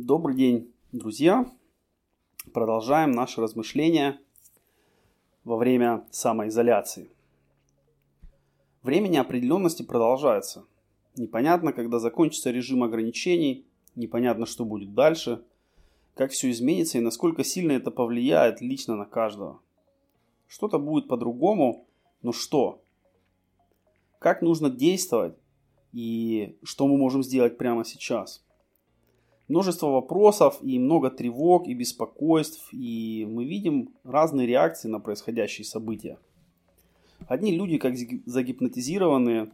Добрый день, друзья! Продолжаем наши размышления во время самоизоляции. Время неопределенности продолжается. Непонятно, когда закончится режим ограничений, непонятно, что будет дальше, как все изменится и насколько сильно это повлияет лично на каждого. Что-то будет по-другому, но что? Как нужно действовать и что мы можем сделать прямо сейчас – множество вопросов и много тревог и беспокойств, и мы видим разные реакции на происходящие события. Одни люди, как загипнотизированные,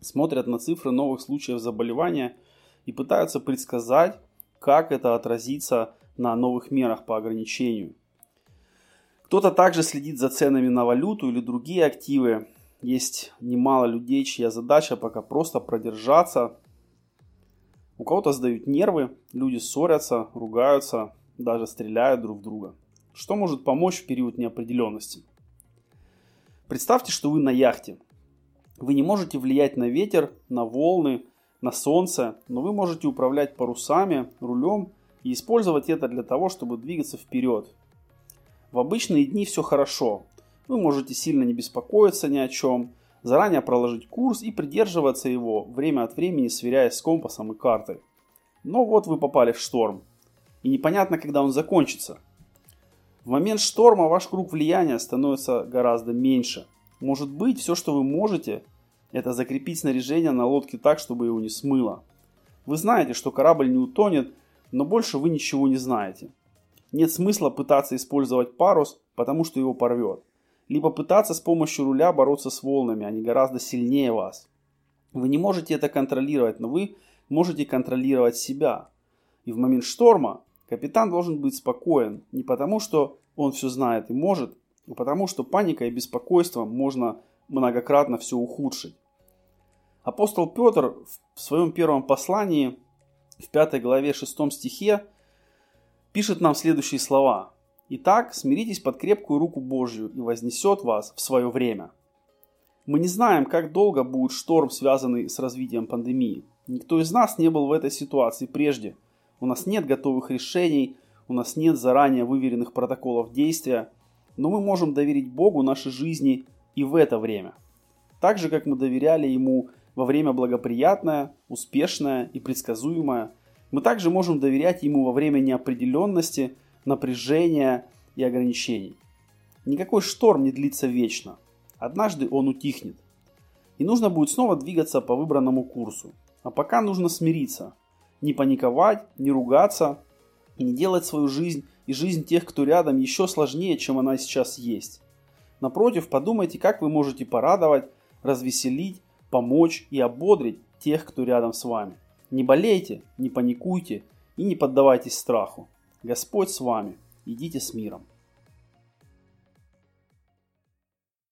смотрят на цифры новых случаев заболевания и пытаются предсказать, как это отразится на новых мерах по ограничению. Кто-то также следит за ценами на валюту или другие активы. Есть немало людей, чья задача пока просто продержаться у кого-то сдают нервы, люди ссорятся, ругаются, даже стреляют друг в друга. Что может помочь в период неопределенности? Представьте, что вы на яхте. Вы не можете влиять на ветер, на волны, на солнце, но вы можете управлять парусами, рулем и использовать это для того, чтобы двигаться вперед. В обычные дни все хорошо. Вы можете сильно не беспокоиться ни о чем, заранее проложить курс и придерживаться его, время от времени сверяясь с компасом и картой. Но вот вы попали в шторм, и непонятно, когда он закончится. В момент шторма ваш круг влияния становится гораздо меньше. Может быть, все, что вы можете, это закрепить снаряжение на лодке так, чтобы его не смыло. Вы знаете, что корабль не утонет, но больше вы ничего не знаете. Нет смысла пытаться использовать парус, потому что его порвет либо пытаться с помощью руля бороться с волнами, они гораздо сильнее вас. Вы не можете это контролировать, но вы можете контролировать себя. И в момент шторма капитан должен быть спокоен не потому, что он все знает и может, а потому, что паника и беспокойство можно многократно все ухудшить. Апостол Петр в своем первом послании в 5 главе 6 стихе пишет нам следующие слова. Итак, смиритесь под крепкую руку Божью и вознесет вас в свое время. Мы не знаем, как долго будет шторм, связанный с развитием пандемии. Никто из нас не был в этой ситуации прежде. У нас нет готовых решений, у нас нет заранее выверенных протоколов действия, но мы можем доверить Богу нашей жизни и в это время. Так же, как мы доверяли Ему во время благоприятное, успешное и предсказуемое, мы также можем доверять Ему во время неопределенности – напряжения и ограничений. Никакой шторм не длится вечно. Однажды он утихнет. И нужно будет снова двигаться по выбранному курсу. А пока нужно смириться. Не паниковать, не ругаться, не делать свою жизнь и жизнь тех, кто рядом, еще сложнее, чем она сейчас есть. Напротив, подумайте, как вы можете порадовать, развеселить, помочь и ободрить тех, кто рядом с вами. Не болейте, не паникуйте и не поддавайтесь страху. Господь с вами. Идите с миром.